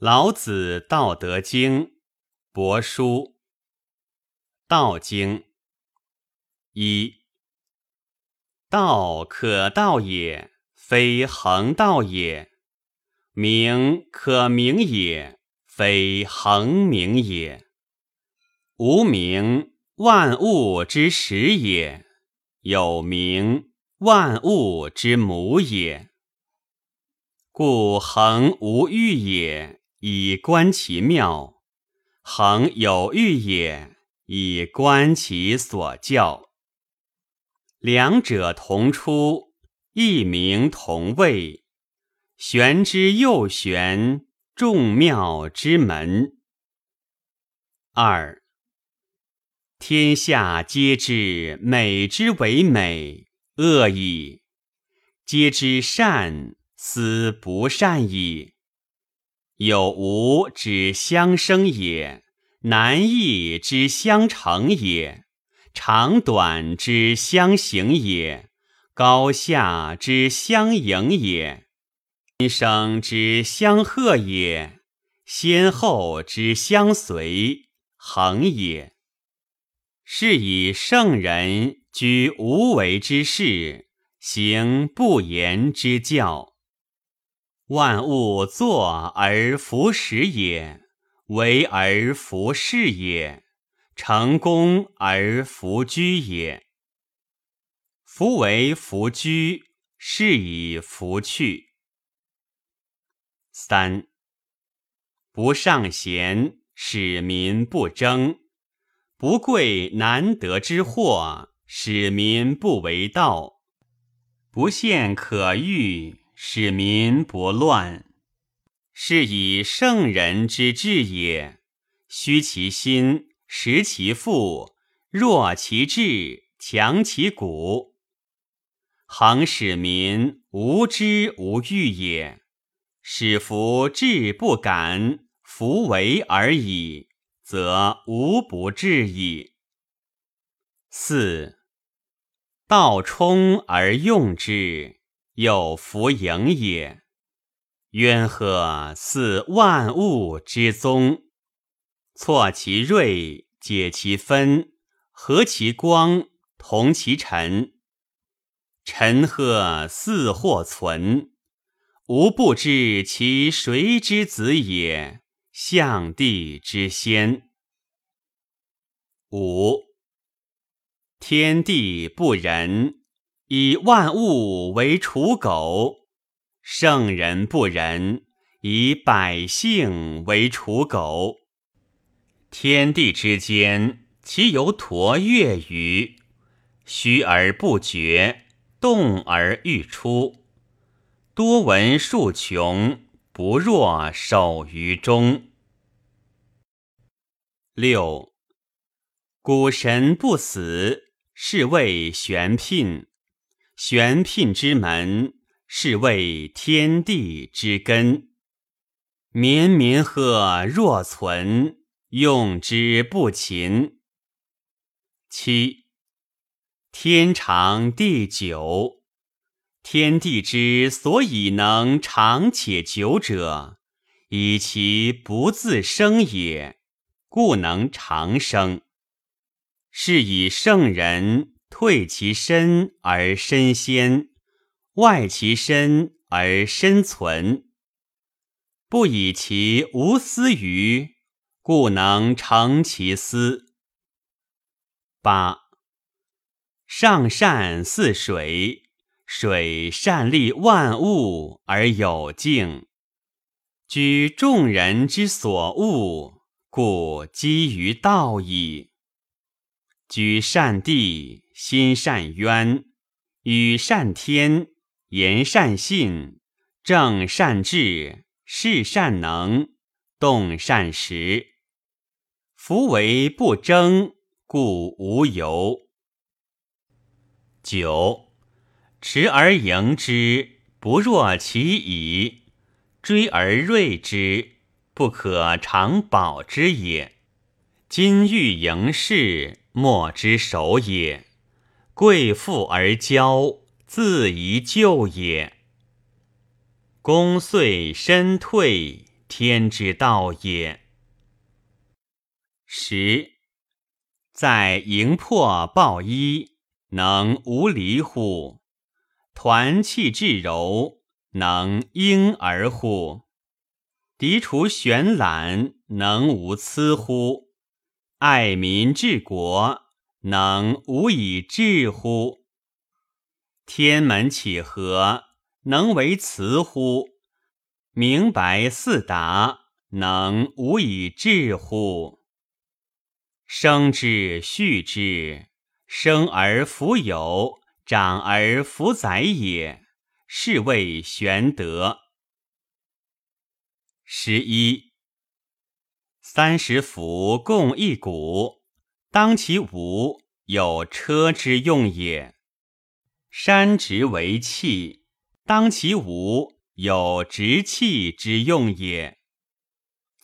老子《道德经》帛书，道经一，道可道也，非恒道也；名可名也，非恒名也。无名，万物之始也；有名，万物之母也。故恒无欲也。以观其妙，恒有欲也；以观其所教。两者同出，异名同谓，玄之又玄，众妙之门。二，天下皆知美之为美，恶已；皆知善，斯不善矣。有无之相生也，难易之相成也，长短之相形也，高下之相迎也，今生之相和也，先后之相随，恒也。是以圣人居无为之事，行不言之教。万物作而弗始也，为而弗事也，成功而弗居也。夫为弗居，是以弗去。三不尚贤，使民不争；不贵难得之货，使民不为盗；不陷可欲。使民不乱，是以圣人之治也。虚其心，实其腹，弱其志，强其骨，恒使民无知无欲也。使夫志不敢，弗为而已，则无不治矣。四道冲而用之。有弗盈也，渊壑似万物之宗，错其锐，解其分，和其光，同其尘。尘壑似或存，吾不知其谁之子也。象帝之先。五天地不仁。以万物为刍狗，圣人不仁；以百姓为刍狗。天地之间，其有橐越于？虚而不决，动而欲出。多闻数穷，不若守于中。六，古神不死，是谓玄牝。玄牝之门，是谓天地之根。绵绵壑若存，用之不勤。七，天长地久。天地之所以能长且久者，以其不自生也，故能长生。是以圣人。退其身而身先，外其身而身存。不以其无私于，故能成其私。八上善似水，水善利万物而有静，居众人之所恶，故几于道矣。居善地。心善渊，语善天，言善信，正善治，事善能，动善时。夫为不争，故无尤。九，持而盈之，不若其已；追而锐之，不可长保之也。金玉盈室，莫之守也。贵妇而骄，自宜救也。功遂身退，天之道也。十，在营破抱衣，能无离乎？团气至柔，能婴儿乎？涤除玄览，能无疵乎？爱民治国，能无以至乎？天门启合，能为辞乎？明白四达，能无以至乎？生之畜之，生而弗有，长而弗宰也，是谓玄德。十一，三十辐共一毂，当其无，有车之用也；山直为器，当其无。有直气之用也。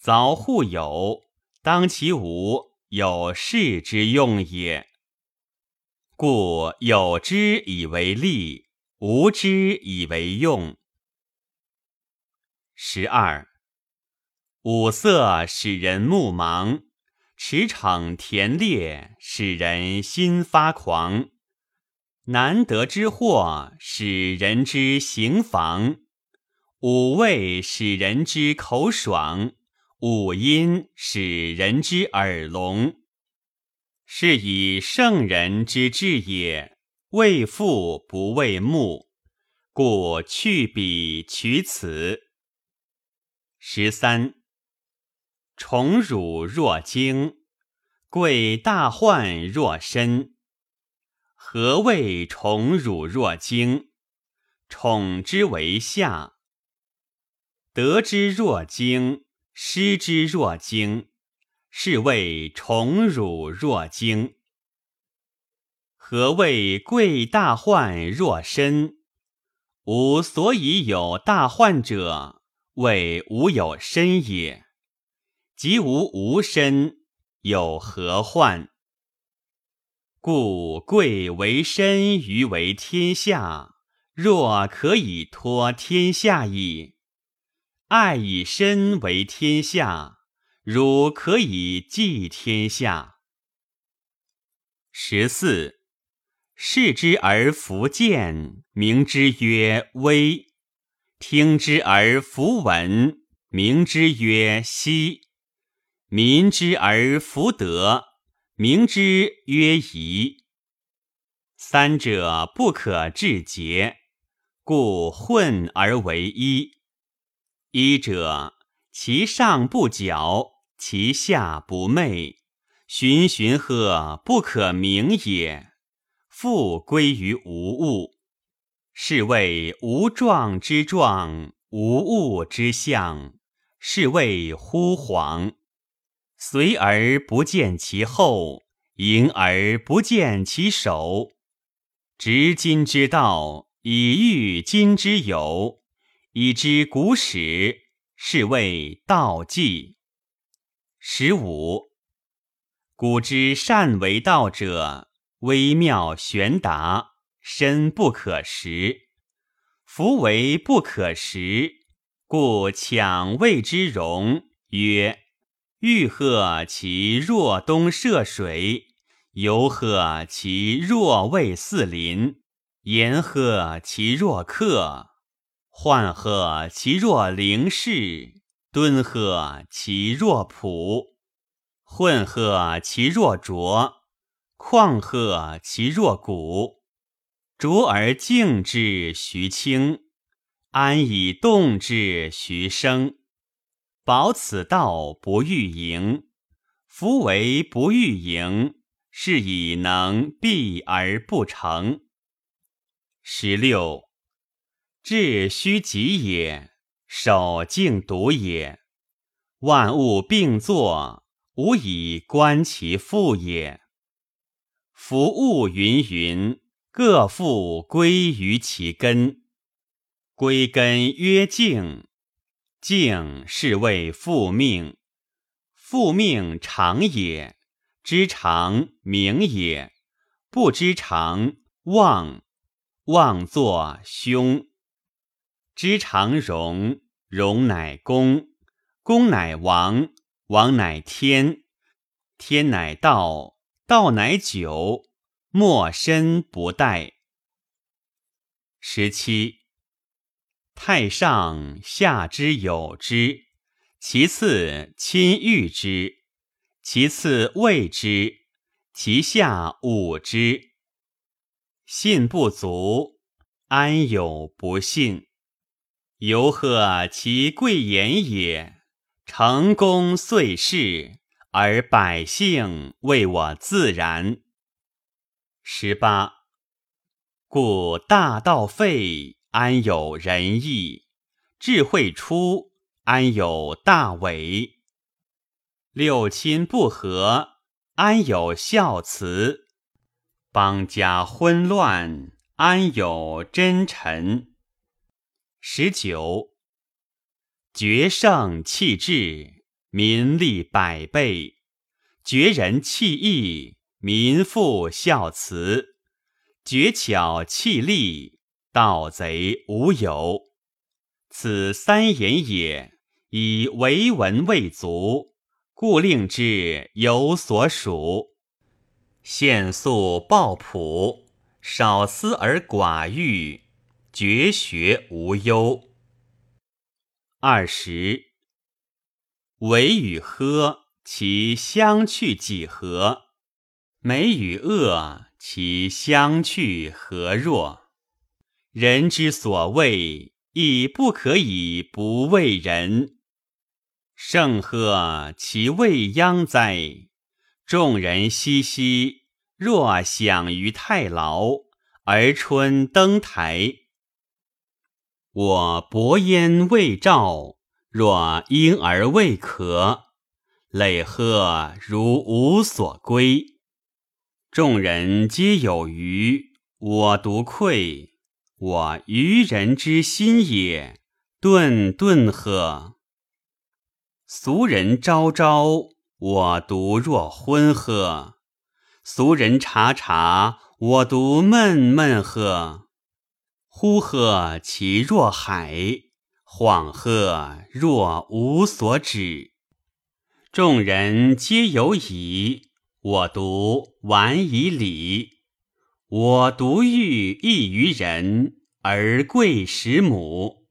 凿户有，当其无；有室之用也。故有之以为利，无之以为用。十二，五色使人目盲，驰骋田猎使人心发狂，难得之货使人之行妨。五味使人之口爽，五音使人之耳聋，是以圣人之治也。为父不为目，故去彼取此。十三，宠辱若惊，贵大患若身。何谓宠辱若惊？宠之为下。得之若惊，失之若惊，是谓宠辱若惊。何谓贵大患若身？吾所以有大患者，谓吾有身也。即无无身，有何患？故贵为身于为天下，若可以托天下矣。爱以身为天下，汝可以济天下。十四，视之而弗见，名之曰微；听之而弗闻，名之曰希；民之而弗得，名之曰夷。三者不可致诘，故混而为一。一者，其上不矫，其下不昧，循循呵，不可名也。复归于无物，是谓无状之状，无物之象，是谓惚恍。随而不见其后，迎而不见其首。执今之道，以御今之有。以知古始，是谓道纪。十五，古之善为道者，微妙玄达，深不可识。夫为不可识，故强谓之容。曰：欲壑其若东涉水，犹壑其若未四邻，言壑其若客。涣壑其若灵士，敦壑其若朴，混壑其若浊，旷壑其若谷。浊而静之，徐清；安以动之，徐生。保此道不欲盈，夫为不欲盈，是以能避而不成。十六。志虚极也，守静笃也。万物并作，无以观其复也。夫物芸芸，各复归于其根。归根曰静，静是谓复命。复命常也，知常名也。不知常，妄。妄作凶。知常容，容乃公；公乃王，王乃天，天乃道，道乃久，莫身不殆。十七。太上下之有之，其次亲遇之，其次畏之，其下侮之。信不足，安有不信？犹贺其贵言也。成功遂事，而百姓为我自然。十八，故大道废，安有仁义？智慧出，安有大伟？六亲不和，安有孝慈？邦家昏乱，安有真臣？十九。决胜气质，民利百倍；绝人弃义，民复孝慈；绝巧弃利，盗贼无有。此三言也，以为文未足，故令之有所属。限素抱朴，少思而寡欲，绝学无忧。二十，为与呵，其相去几何？美与恶，其相去何若？人之所畏，亦不可以不畏人。圣贺，其未央哉？众人熙熙，若享于太牢，而春登台。我薄烟未照，若婴儿未咳，累喝如无所归。众人皆有余，我独愧。我愚人之心也，顿顿喝。俗人昭昭，我独若昏喝；俗人察察，我独闷闷喝。呼喝其若海，恍喝若无所止。众人皆有矣，我独顽以礼。我独欲异于人，而贵十母。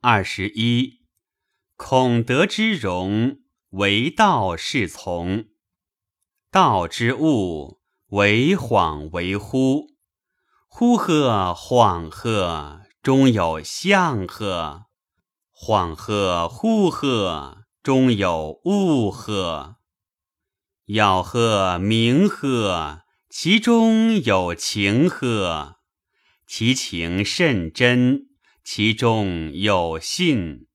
二十一，孔德之容，为道是从；道之物，为恍为惚。呼喝恍喝，终有象喝；恍喝呼喝，终有物喝。咬喝鸣喝，其中有情呵；其情甚真，其中有信。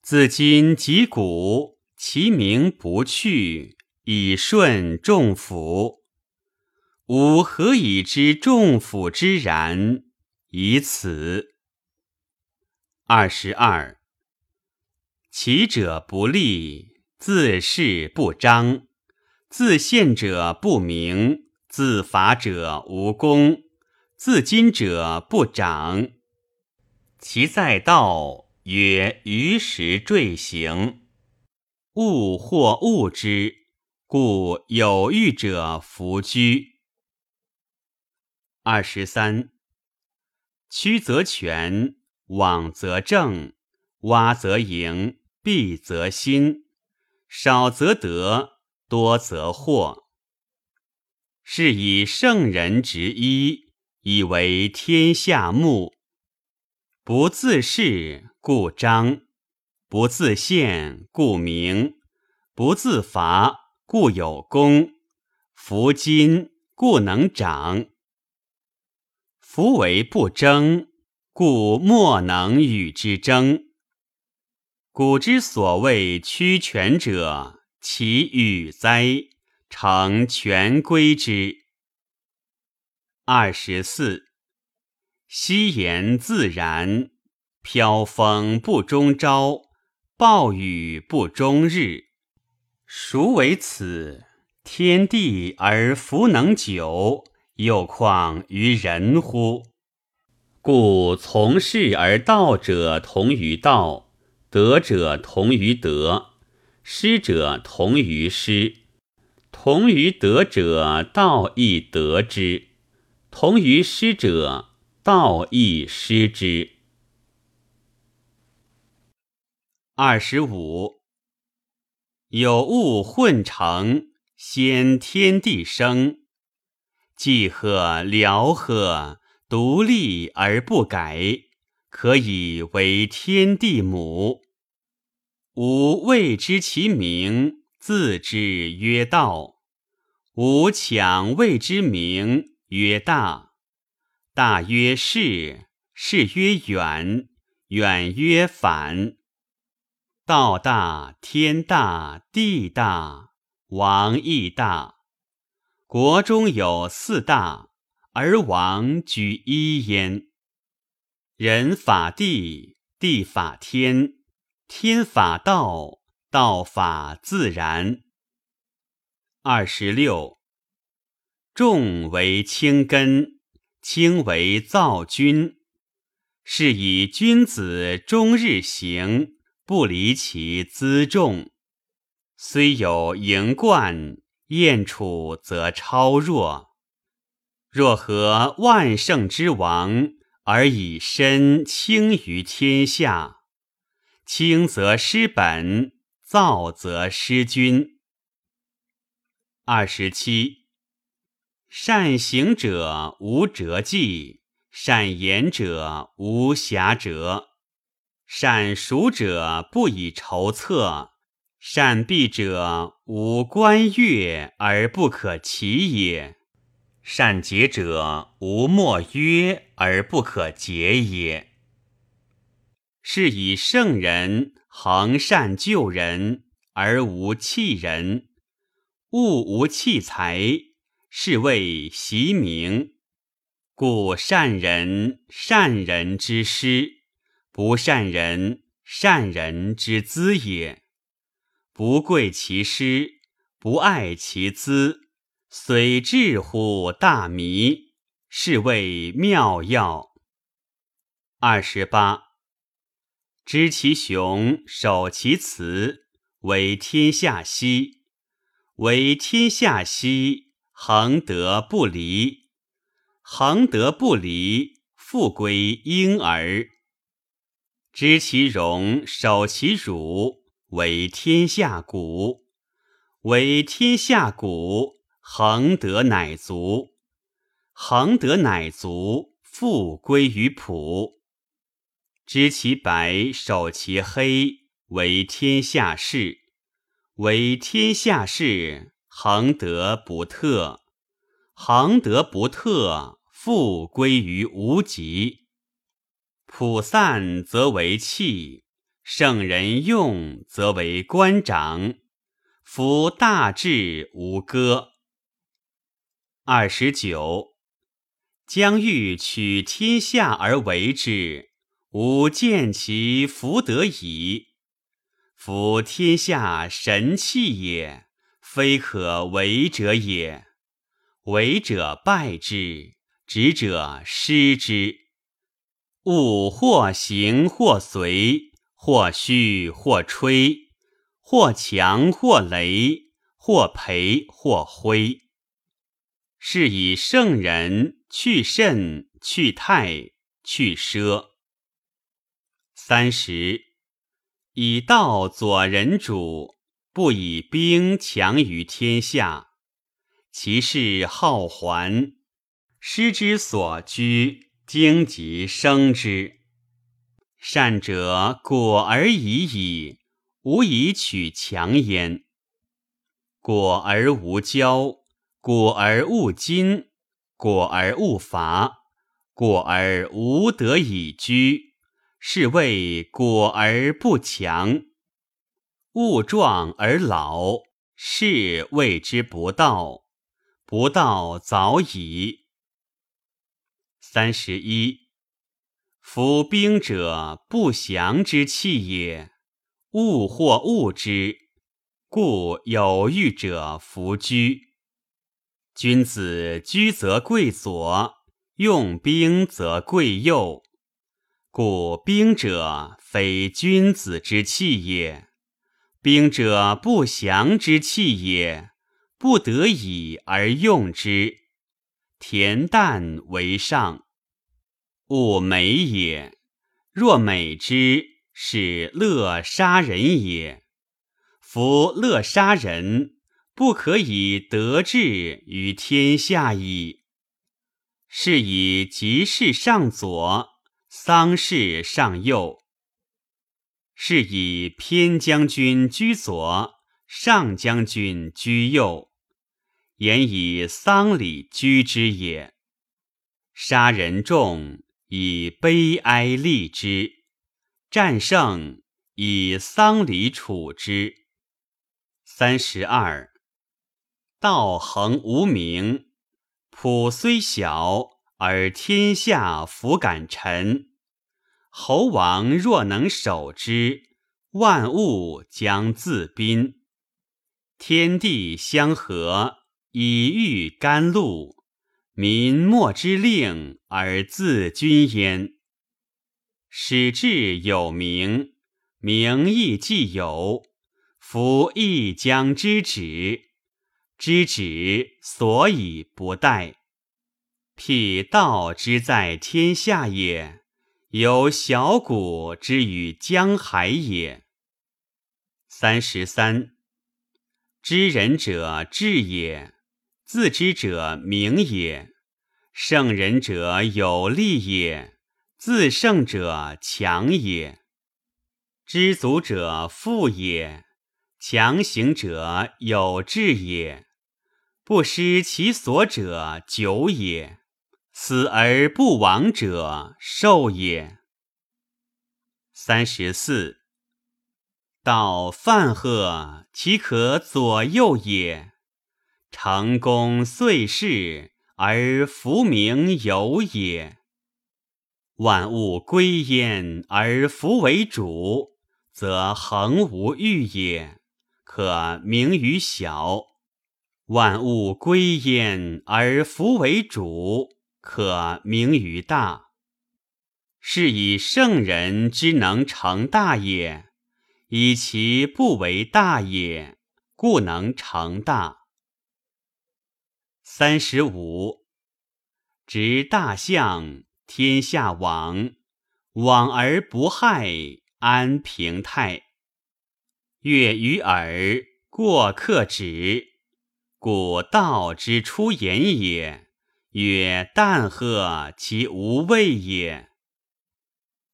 自今及古，其名不去，以顺众甫。吾何以知众甫之然？以此。二十二。其者不立，自是不彰；自现者不明，自伐者无功；自矜者不长。其在道，曰于时坠行。物或物之，故有欲者弗居。二十三，曲则全，枉则正，洼则盈，敝则新，少则得，多则惑。是以圣人执一，以为天下目。不自是，故彰；不自献，故明；不自伐，故有功；弗今，故能长。夫为不争，故莫能与之争。古之所谓屈权者，其与哉？成全归之。二十四，夕言自然，飘风不终朝，暴雨不终日。孰为此？天地而弗能久。又况于人乎？故从事而道者同于道，德者同于德，失者同于失。同于得者，道亦得之；同于失者，道亦失之。二十五，有物混成，先天地生。既贺辽贺，独立而不改。可以为天地母，吾谓之其名，自之曰道；吾强谓之名曰大。大曰是，是曰远，远曰反。道大，天大，地大，王亦大。国中有四大，而王居一焉。人法地，地法天，天法道，道法自然。二十六，重为轻根，轻为躁君。是以君子终日行，不离其辎重。虽有盈冠，燕处则超弱。若合万圣之王。而以身轻于天下，轻则失本，躁则失君。二十七，善行者无辙迹，善言者无瑕谪，善熟者不以筹策，善闭者无观月而不可齐也。善结者无莫约而不可结也。是以圣人恒善救人而无弃人，物无弃财，是谓习名。故善人善人之师，不善人善人之资也。不贵其师，不爱其资。虽智乎大迷，是谓妙药。二十八，知其雄，守其雌，为天下溪。为天下溪，恒德不离。恒德不离，复归婴儿。知其荣，守其辱，为天下谷。为天下谷。恒德乃足，恒德乃足，复归于朴。知其白，守其黑，为天下事。为天下事，恒德不特。恒德不特，复归于无极。普散则为器，圣人用则为官长。夫大智无歌。二十九，将欲取天下而为之，吾见其福得矣。夫天下神器也，非可为者也。为者败之，执者失之。物或行或随，或虚或吹，或强或雷，或培或灰。是以圣人去甚去泰去奢。三十，以道佐人主，不以兵强于天下。其事好还，师之所居，荆棘生之。善者果而已矣，无以取强焉。果而无骄。果而勿矜，果而勿伐，果而无得以居，是谓果而不强。物壮而老，是谓之不道。不道早已。三十一，夫兵者，不祥之器也。物或物之，故有欲者弗居。君子居则贵左，用兵则贵右。故兵者，非君子之器也；兵者，不祥之器也，不得已而用之。恬淡为上，勿美也。若美之，是乐杀人也。夫乐杀人，不可以得志于天下矣。是以吉事上左，丧事上右。是以偏将军居左，上将军居右，言以丧礼居之也。杀人众，以悲哀立之；战胜，以丧礼处之。三十二，道恒无名，朴虽小，而天下弗敢臣。侯王若能守之，万物将自宾。天地相合，以御甘露，民莫之令而自君焉。使志有名，名亦既有。夫亦将知止，知止所以不殆。辟道之在天下也，有小谷之于江海也。三十三，知人者智也，自知者明也。胜人者有力也，自胜者强也。知足者富也。强行者有志也，不失其所者久也，死而不亡者寿也。三十四，道泛赫，其可左右也？成功遂事而弗名有也。万物归焉而弗为主，则恒无欲也。可名于小，万物归焉而弗为主，可名于大。是以圣人之能成大也，以其不为大也，故能成大。三十五，执大象，天下往，往而不害，安平泰。悦于耳，过客止。故道之出言也，曰淡赫其无味也。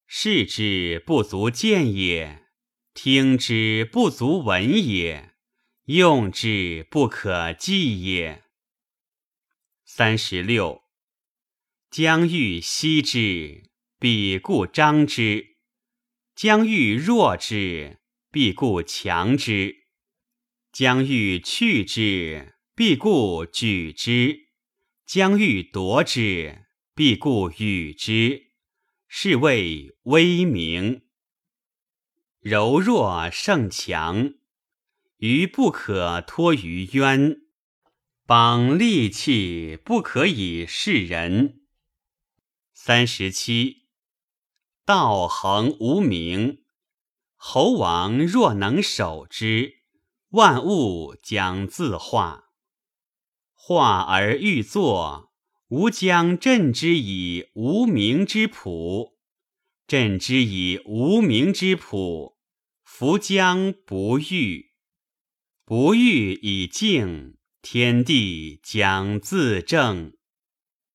视之不足见也，听之不足闻也，用之不可计也。三十六，将欲息之，必固张之；将欲弱之。必固强之，将欲去之；必固举之，将欲夺之；必固与之。是谓威名。柔弱胜强，于不可托于渊；绑利器不可以示人。三十七，道恒无名。侯王若能守之，万物将自化。化而欲作，吾将镇之以无名之朴。镇之以无名之朴，夫将不欲。不欲以静，天地将自正。